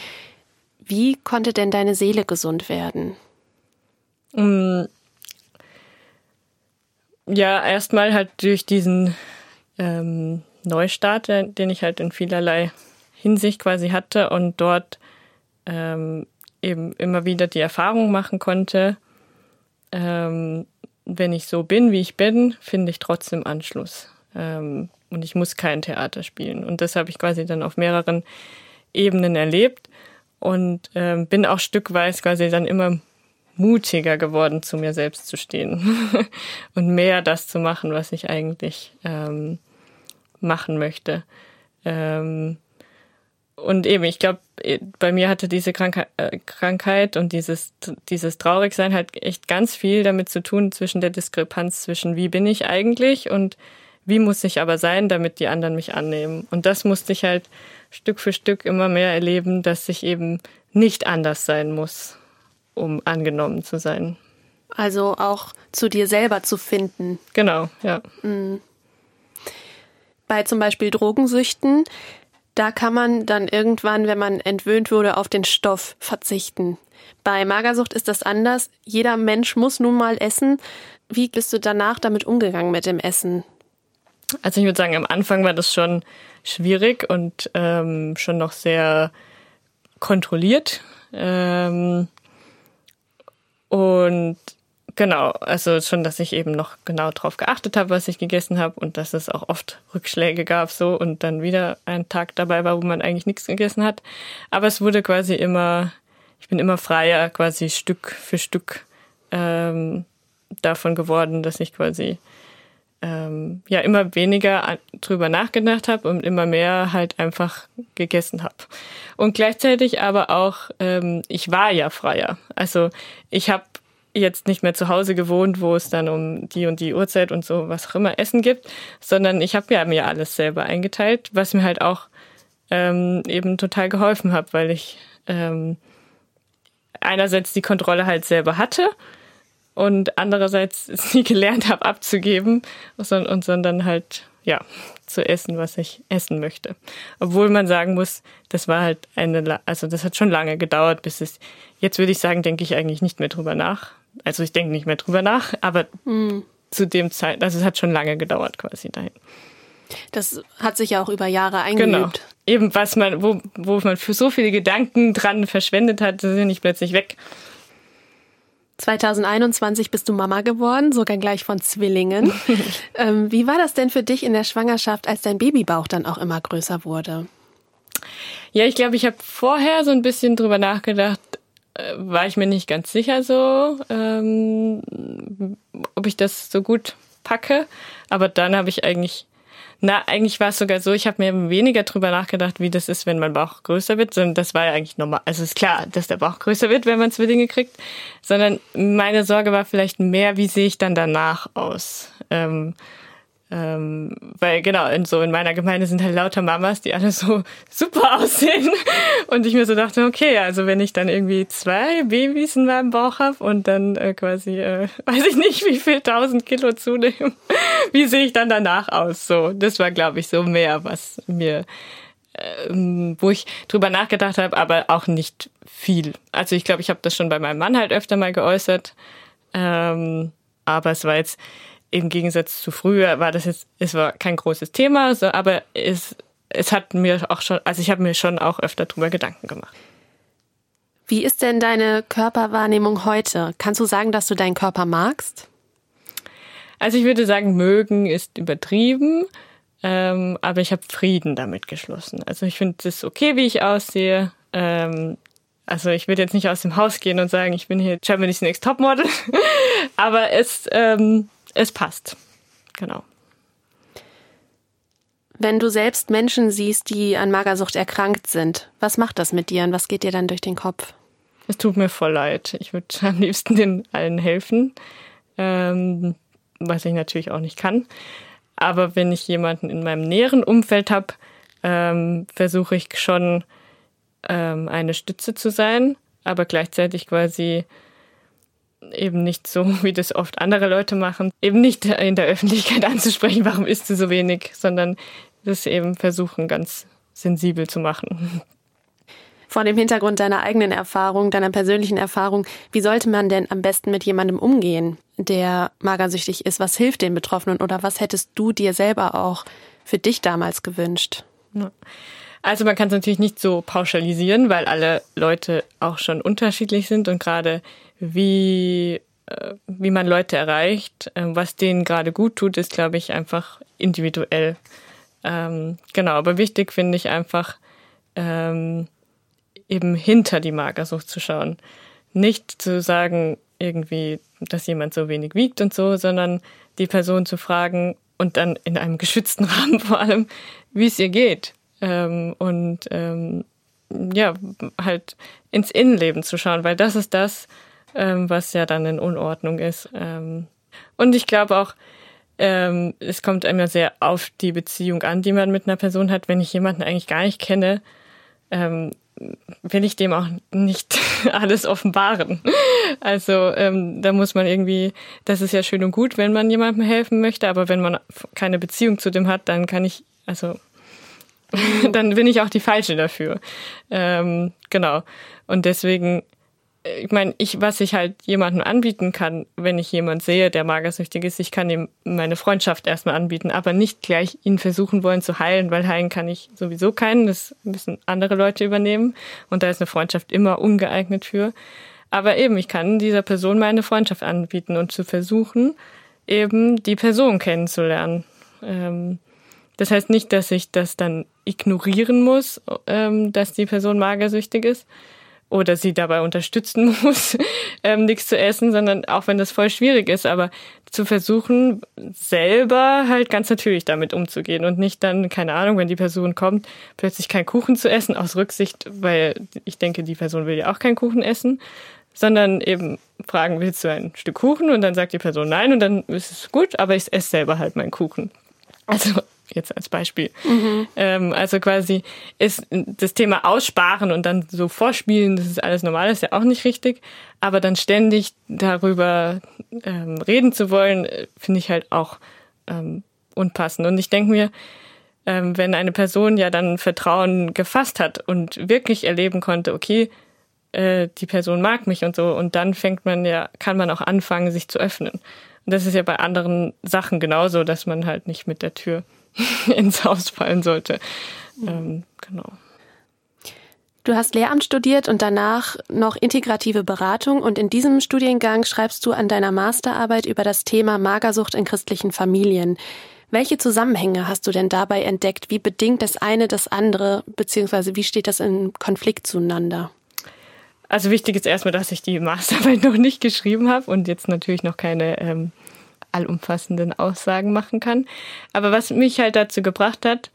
Wie konnte denn deine Seele gesund werden? Mm. Ja, erstmal halt durch diesen ähm, Neustart, den ich halt in vielerlei Hinsicht quasi hatte und dort ähm, eben immer wieder die Erfahrung machen konnte, ähm, wenn ich so bin, wie ich bin, finde ich trotzdem Anschluss. Ähm, und ich muss kein Theater spielen. Und das habe ich quasi dann auf mehreren Ebenen erlebt und ähm, bin auch stückweise quasi dann immer mutiger geworden, zu mir selbst zu stehen und mehr das zu machen, was ich eigentlich ähm, machen möchte. Ähm, und eben, ich glaube, bei mir hatte diese Krankheit, äh, Krankheit und dieses, dieses Traurigsein halt echt ganz viel damit zu tun zwischen der Diskrepanz zwischen wie bin ich eigentlich und wie muss ich aber sein, damit die anderen mich annehmen. Und das musste ich halt Stück für Stück immer mehr erleben, dass ich eben nicht anders sein muss, um angenommen zu sein. Also auch zu dir selber zu finden. Genau, ja. Mhm. Bei zum Beispiel Drogensüchten da kann man dann irgendwann, wenn man entwöhnt wurde, auf den Stoff verzichten. Bei Magersucht ist das anders. Jeder Mensch muss nun mal essen. Wie bist du danach damit umgegangen mit dem Essen? Also ich würde sagen, am Anfang war das schon schwierig und ähm, schon noch sehr kontrolliert. Ähm, und Genau, also schon, dass ich eben noch genau drauf geachtet habe, was ich gegessen habe und dass es auch oft Rückschläge gab so und dann wieder ein Tag dabei war, wo man eigentlich nichts gegessen hat. Aber es wurde quasi immer, ich bin immer freier, quasi Stück für Stück ähm, davon geworden, dass ich quasi ähm, ja immer weniger drüber nachgedacht habe und immer mehr halt einfach gegessen habe. Und gleichzeitig aber auch, ähm, ich war ja freier. Also ich habe jetzt nicht mehr zu Hause gewohnt, wo es dann um die und die Uhrzeit und so was auch immer Essen gibt, sondern ich habe ja mir alles selber eingeteilt, was mir halt auch ähm, eben total geholfen hat, weil ich ähm, einerseits die Kontrolle halt selber hatte und andererseits nie gelernt habe abzugeben und sondern halt ja zu essen, was ich essen möchte. Obwohl man sagen muss, das war halt eine, also das hat schon lange gedauert, bis es, jetzt würde ich sagen, denke ich eigentlich nicht mehr drüber nach, also ich denke nicht mehr drüber nach, aber mhm. zu dem Zeit, also es hat schon lange gedauert quasi dahin. Das hat sich ja auch über Jahre eingeübt. Genau. Eben was man, wo, wo man für so viele Gedanken dran verschwendet hat, sind nicht plötzlich weg. 2021 bist du Mama geworden, sogar gleich von Zwillingen. ähm, wie war das denn für dich in der Schwangerschaft, als dein Babybauch dann auch immer größer wurde? Ja, ich glaube, ich habe vorher so ein bisschen drüber nachgedacht, war ich mir nicht ganz sicher so, ähm, ob ich das so gut packe. Aber dann habe ich eigentlich, na, eigentlich war es sogar so, ich habe mir weniger drüber nachgedacht, wie das ist, wenn mein Bauch größer wird, sondern das war ja eigentlich normal. Also ist klar, dass der Bauch größer wird, wenn man Zwillinge kriegt, sondern meine Sorge war vielleicht mehr, wie sehe ich dann danach aus. Ähm, ähm, weil genau, in, so in meiner Gemeinde sind halt lauter Mamas, die alle so super aussehen. Und ich mir so dachte, okay, also wenn ich dann irgendwie zwei Babys in meinem Bauch habe und dann äh, quasi, äh, weiß ich nicht, wie viel tausend Kilo zunehme, wie sehe ich dann danach aus? So, das war, glaube ich, so mehr, was mir ähm, wo ich drüber nachgedacht habe, aber auch nicht viel. Also ich glaube, ich habe das schon bei meinem Mann halt öfter mal geäußert. Ähm, aber es war jetzt im Gegensatz zu früher war das jetzt, es war kein großes Thema, so, aber es, es hat mir auch schon, also ich habe mir schon auch öfter drüber Gedanken gemacht. Wie ist denn deine Körperwahrnehmung heute? Kannst du sagen, dass du deinen Körper magst? Also ich würde sagen, mögen ist übertrieben, ähm, aber ich habe Frieden damit geschlossen. Also ich finde es okay, wie ich aussehe. Ähm, also ich würde jetzt nicht aus dem Haus gehen und sagen, ich bin hier Germany's Next Topmodel, aber es, ähm, es passt. Genau. Wenn du selbst Menschen siehst, die an Magersucht erkrankt sind, was macht das mit dir und was geht dir dann durch den Kopf? Es tut mir voll leid. Ich würde am liebsten den allen helfen. Ähm, was ich natürlich auch nicht kann. Aber wenn ich jemanden in meinem näheren Umfeld habe, ähm, versuche ich schon ähm, eine Stütze zu sein, aber gleichzeitig quasi eben nicht so, wie das oft andere Leute machen, eben nicht in der Öffentlichkeit anzusprechen, warum isst du so wenig, sondern das eben versuchen, ganz sensibel zu machen. Vor dem Hintergrund deiner eigenen Erfahrung, deiner persönlichen Erfahrung, wie sollte man denn am besten mit jemandem umgehen, der magersüchtig ist? Was hilft den Betroffenen oder was hättest du dir selber auch für dich damals gewünscht? Also man kann es natürlich nicht so pauschalisieren, weil alle Leute auch schon unterschiedlich sind und gerade wie äh, wie man Leute erreicht, äh, was denen gerade gut tut, ist, glaube ich, einfach individuell. Ähm, genau, aber wichtig finde ich einfach, ähm, eben hinter die Magersucht zu schauen. Nicht zu sagen, irgendwie, dass jemand so wenig wiegt und so, sondern die Person zu fragen und dann in einem geschützten Rahmen vor allem, wie es ihr geht. Ähm, und ähm, ja, halt ins Innenleben zu schauen, weil das ist das, ähm, was ja dann in Unordnung ist. Ähm, und ich glaube auch, ähm, es kommt immer sehr auf die Beziehung an, die man mit einer Person hat. Wenn ich jemanden eigentlich gar nicht kenne, ähm, will ich dem auch nicht alles offenbaren. Also ähm, da muss man irgendwie, das ist ja schön und gut, wenn man jemandem helfen möchte, aber wenn man keine Beziehung zu dem hat, dann kann ich, also dann bin ich auch die falsche dafür. Ähm, genau. Und deswegen ich meine, ich, was ich halt jemandem anbieten kann, wenn ich jemand sehe, der magersüchtig ist, ich kann ihm meine Freundschaft erstmal anbieten, aber nicht gleich ihn versuchen wollen zu heilen, weil heilen kann ich sowieso keinen, das müssen andere Leute übernehmen und da ist eine Freundschaft immer ungeeignet für. Aber eben, ich kann dieser Person meine Freundschaft anbieten und zu versuchen, eben die Person kennenzulernen. Ähm, das heißt nicht, dass ich das dann ignorieren muss, ähm, dass die Person magersüchtig ist, oder sie dabei unterstützen muss, ähm, nichts zu essen, sondern auch wenn das voll schwierig ist, aber zu versuchen, selber halt ganz natürlich damit umzugehen und nicht dann, keine Ahnung, wenn die Person kommt, plötzlich keinen Kuchen zu essen aus Rücksicht, weil ich denke, die Person will ja auch keinen Kuchen essen, sondern eben fragen, willst du ein Stück Kuchen? Und dann sagt die Person nein und dann ist es gut, aber ich esse selber halt meinen Kuchen. Also jetzt als Beispiel. Mhm. Ähm, also quasi ist das Thema Aussparen und dann so vorspielen, das ist alles normal, ist ja auch nicht richtig. Aber dann ständig darüber ähm, reden zu wollen, finde ich halt auch ähm, unpassend. Und ich denke mir, ähm, wenn eine Person ja dann Vertrauen gefasst hat und wirklich erleben konnte, okay, äh, die Person mag mich und so, und dann fängt man ja, kann man auch anfangen, sich zu öffnen. Und das ist ja bei anderen Sachen genauso, dass man halt nicht mit der Tür ins Haus fallen sollte. Ähm, genau. Du hast Lehramt studiert und danach noch integrative Beratung und in diesem Studiengang schreibst du an deiner Masterarbeit über das Thema Magersucht in christlichen Familien. Welche Zusammenhänge hast du denn dabei entdeckt? Wie bedingt das eine das andere, beziehungsweise wie steht das in Konflikt zueinander? Also wichtig ist erstmal, dass ich die Masterarbeit noch nicht geschrieben habe und jetzt natürlich noch keine ähm, allumfassenden Aussagen machen kann. Aber was mich halt dazu gebracht hat,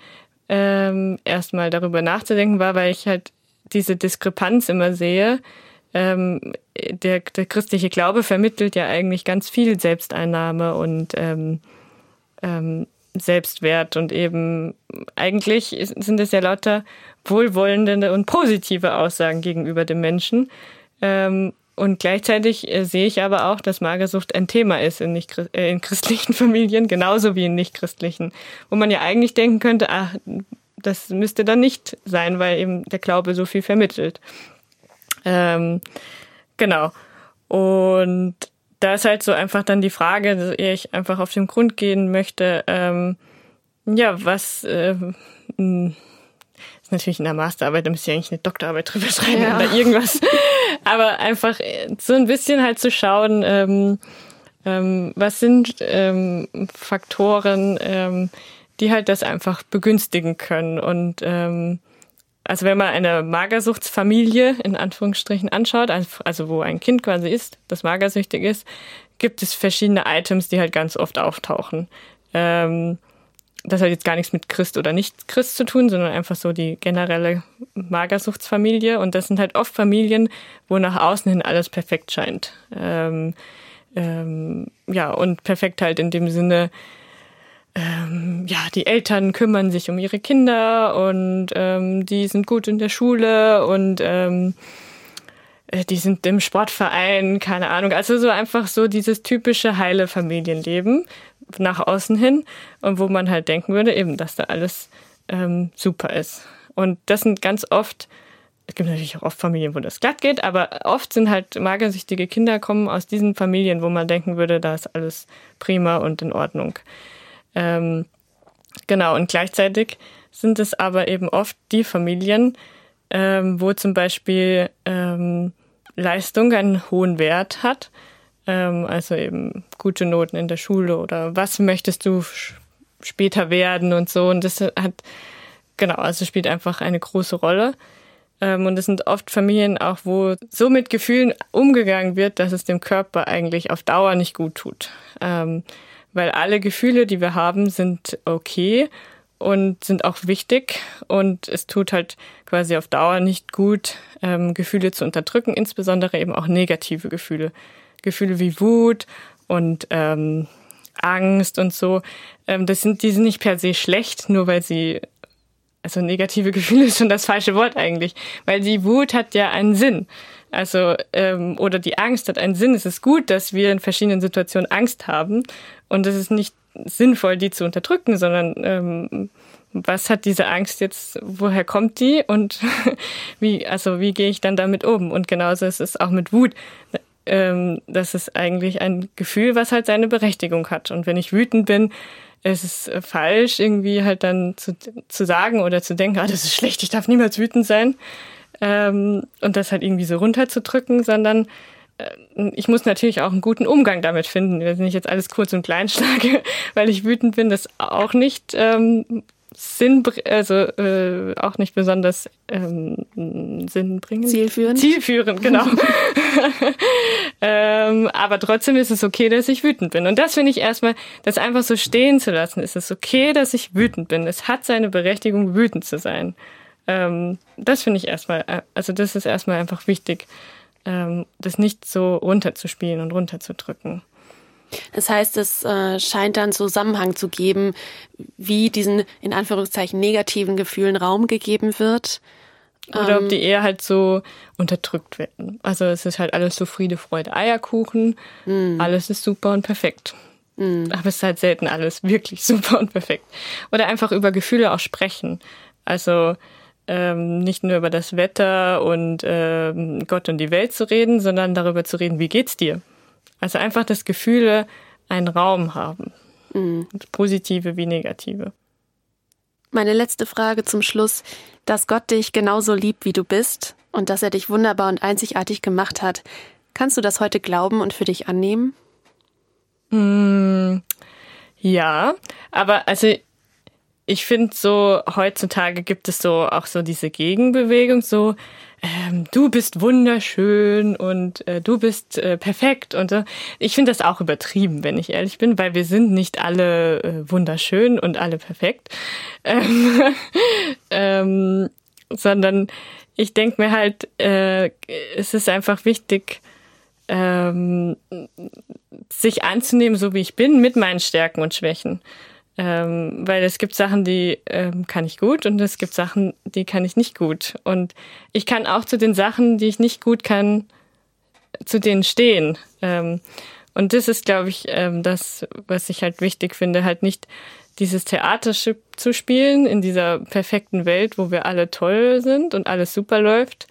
ähm, erstmal darüber nachzudenken, war, weil ich halt diese Diskrepanz immer sehe. Ähm, der, der christliche Glaube vermittelt ja eigentlich ganz viel Selbsteinnahme und ähm, ähm, Selbstwert und eben eigentlich sind es ja lauter wohlwollende und positive Aussagen gegenüber dem Menschen. Ähm, und gleichzeitig äh, sehe ich aber auch, dass Magersucht ein Thema ist in, nicht, äh, in christlichen Familien, genauso wie in nichtchristlichen. Wo man ja eigentlich denken könnte, ach, das müsste dann nicht sein, weil eben der Glaube so viel vermittelt. Ähm, genau. Und da ist halt so einfach dann die Frage, dass ich einfach auf den Grund gehen möchte, ähm, ja, was äh, ist natürlich in der Masterarbeit, da müsste ich eigentlich eine Doktorarbeit drüber schreiben ja. oder irgendwas. Aber einfach so ein bisschen halt zu schauen, ähm, ähm, was sind ähm, Faktoren, ähm, die halt das einfach begünstigen können. Und ähm, also wenn man eine Magersuchtsfamilie in Anführungsstrichen anschaut, also wo ein Kind quasi ist, das magersüchtig ist, gibt es verschiedene Items, die halt ganz oft auftauchen. Ähm, das hat jetzt gar nichts mit Christ oder nicht Christ zu tun, sondern einfach so die generelle Magersuchtsfamilie. Und das sind halt oft Familien, wo nach außen hin alles perfekt scheint. Ähm, ähm, ja, und perfekt halt in dem Sinne, ähm, ja, die Eltern kümmern sich um ihre Kinder und ähm, die sind gut in der Schule und ähm, äh, die sind im Sportverein, keine Ahnung. Also so einfach so dieses typische heile Familienleben nach außen hin und wo man halt denken würde, eben, dass da alles ähm, super ist. Und das sind ganz oft, es gibt natürlich auch oft Familien, wo das glatt geht, aber oft sind halt magersüchtige Kinder kommen aus diesen Familien, wo man denken würde, da ist alles prima und in Ordnung. Ähm, genau, und gleichzeitig sind es aber eben oft die Familien, ähm, wo zum Beispiel ähm, Leistung einen hohen Wert hat, ähm, also eben gute Noten in der Schule oder was möchtest du später werden und so. Und das hat, genau, also spielt einfach eine große Rolle. Ähm, und es sind oft Familien auch, wo so mit Gefühlen umgegangen wird, dass es dem Körper eigentlich auf Dauer nicht gut tut. Ähm, weil alle Gefühle, die wir haben, sind okay und sind auch wichtig. Und es tut halt quasi auf Dauer nicht gut, ähm, Gefühle zu unterdrücken, insbesondere eben auch negative Gefühle. Gefühle wie Wut und ähm, Angst und so. Ähm, das sind, die sind nicht per se schlecht, nur weil sie also negative Gefühle ist schon das falsche Wort eigentlich, weil die Wut hat ja einen Sinn. Also ähm, oder die Angst hat einen Sinn. Es ist gut, dass wir in verschiedenen Situationen Angst haben und es ist nicht sinnvoll, die zu unterdrücken, sondern ähm, was hat diese Angst jetzt, woher kommt die und wie, also wie gehe ich dann damit um? Und genauso ist es auch mit Wut. Ähm, das ist eigentlich ein Gefühl, was halt seine Berechtigung hat. Und wenn ich wütend bin, ist es falsch, irgendwie halt dann zu, zu sagen oder zu denken, ah, das ist schlecht, ich darf niemals wütend sein. Ähm, und das halt irgendwie so runterzudrücken, sondern äh, ich muss natürlich auch einen guten Umgang damit finden. Wenn ich jetzt alles kurz und klein schlage, weil ich wütend bin, das auch nicht ähm, Sinn, also äh, auch nicht besonders ähm, sinnbringend. Zielführend. Zielführend, genau. ähm, aber trotzdem ist es okay, dass ich wütend bin. Und das finde ich erstmal, das einfach so stehen zu lassen. Es ist okay, dass ich wütend bin. Es hat seine Berechtigung, wütend zu sein. Ähm, das finde ich erstmal, äh, also das ist erstmal einfach wichtig, ähm, das nicht so runterzuspielen und runterzudrücken. Das heißt, es äh, scheint dann Zusammenhang zu geben, wie diesen in Anführungszeichen negativen Gefühlen Raum gegeben wird. Oder ähm, ob die eher halt so unterdrückt werden. Also es ist halt alles so Friede, Freude, Eierkuchen. Mm. Alles ist super und perfekt. Mm. Aber es ist halt selten alles wirklich super und perfekt. Oder einfach über Gefühle auch sprechen. Also ähm, nicht nur über das Wetter und ähm, Gott und die Welt zu reden, sondern darüber zu reden, wie geht's dir? Also einfach, dass Gefühle einen Raum haben. Mhm. Positive wie negative. Meine letzte Frage zum Schluss. Dass Gott dich genauso liebt, wie du bist und dass er dich wunderbar und einzigartig gemacht hat, kannst du das heute glauben und für dich annehmen? Mm, ja, aber also ich finde so, heutzutage gibt es so auch so diese Gegenbewegung, so, ähm, du bist wunderschön und äh, du bist äh, perfekt und äh, ich finde das auch übertrieben, wenn ich ehrlich bin, weil wir sind nicht alle äh, wunderschön und alle perfekt, ähm, ähm, sondern ich denke mir halt, äh, es ist einfach wichtig, ähm, sich anzunehmen, so wie ich bin, mit meinen Stärken und Schwächen. Ähm, weil es gibt Sachen, die ähm, kann ich gut und es gibt Sachen, die kann ich nicht gut. Und ich kann auch zu den Sachen, die ich nicht gut kann, zu denen stehen. Ähm, und das ist, glaube ich, ähm, das, was ich halt wichtig finde, halt nicht dieses Theater zu spielen in dieser perfekten Welt, wo wir alle toll sind und alles super läuft.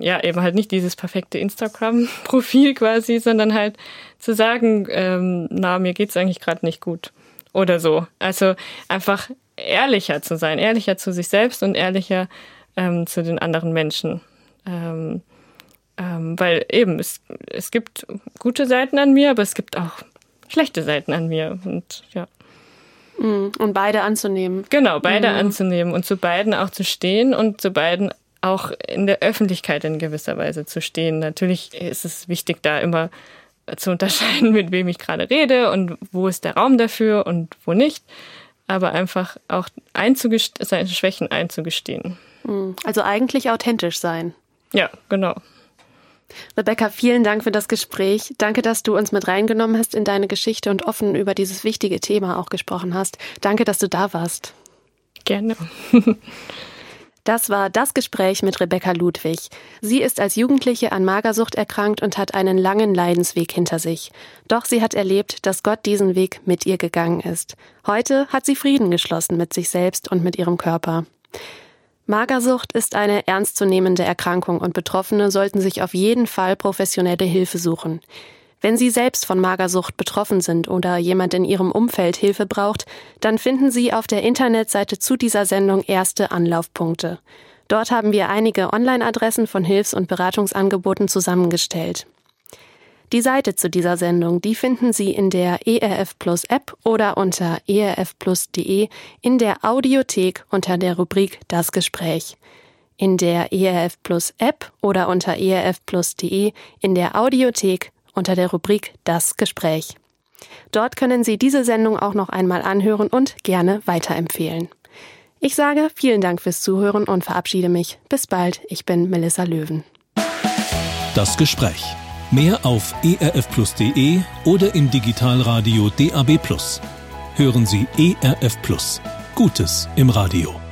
Ja, eben halt nicht dieses perfekte Instagram-Profil quasi, sondern halt zu sagen, ähm, na, mir geht's eigentlich gerade nicht gut oder so. Also einfach ehrlicher zu sein, ehrlicher zu sich selbst und ehrlicher ähm, zu den anderen Menschen. Ähm, ähm, weil eben, es, es gibt gute Seiten an mir, aber es gibt auch schlechte Seiten an mir. Und ja. Mm, und beide anzunehmen. Genau, beide mhm. anzunehmen und zu beiden auch zu stehen und zu beiden auch in der Öffentlichkeit in gewisser Weise zu stehen. Natürlich ist es wichtig, da immer zu unterscheiden, mit wem ich gerade rede und wo ist der Raum dafür und wo nicht. Aber einfach auch seine Schwächen einzugestehen. Mm, also eigentlich authentisch sein. Ja, genau. Rebecca, vielen Dank für das Gespräch. Danke, dass du uns mit reingenommen hast in deine Geschichte und offen über dieses wichtige Thema auch gesprochen hast. Danke, dass du da warst. Gerne. Das war das Gespräch mit Rebecca Ludwig. Sie ist als Jugendliche an Magersucht erkrankt und hat einen langen Leidensweg hinter sich. Doch sie hat erlebt, dass Gott diesen Weg mit ihr gegangen ist. Heute hat sie Frieden geschlossen mit sich selbst und mit ihrem Körper. Magersucht ist eine ernstzunehmende Erkrankung und Betroffene sollten sich auf jeden Fall professionelle Hilfe suchen. Wenn Sie selbst von Magersucht betroffen sind oder jemand in Ihrem Umfeld Hilfe braucht, dann finden Sie auf der Internetseite zu dieser Sendung erste Anlaufpunkte. Dort haben wir einige Online-Adressen von Hilfs- und Beratungsangeboten zusammengestellt. Die Seite zu dieser Sendung, die finden Sie in der ERF Plus App oder unter erfplus.de in der Audiothek unter der Rubrik Das Gespräch. In der ERF Plus App oder unter erfplus.de in der Audiothek unter der Rubrik Das Gespräch. Dort können Sie diese Sendung auch noch einmal anhören und gerne weiterempfehlen. Ich sage vielen Dank fürs Zuhören und verabschiede mich. Bis bald, ich bin Melissa Löwen. Das Gespräch Mehr auf erfplus.de oder im Digitalradio DAB+. Hören Sie ERF. Gutes im Radio.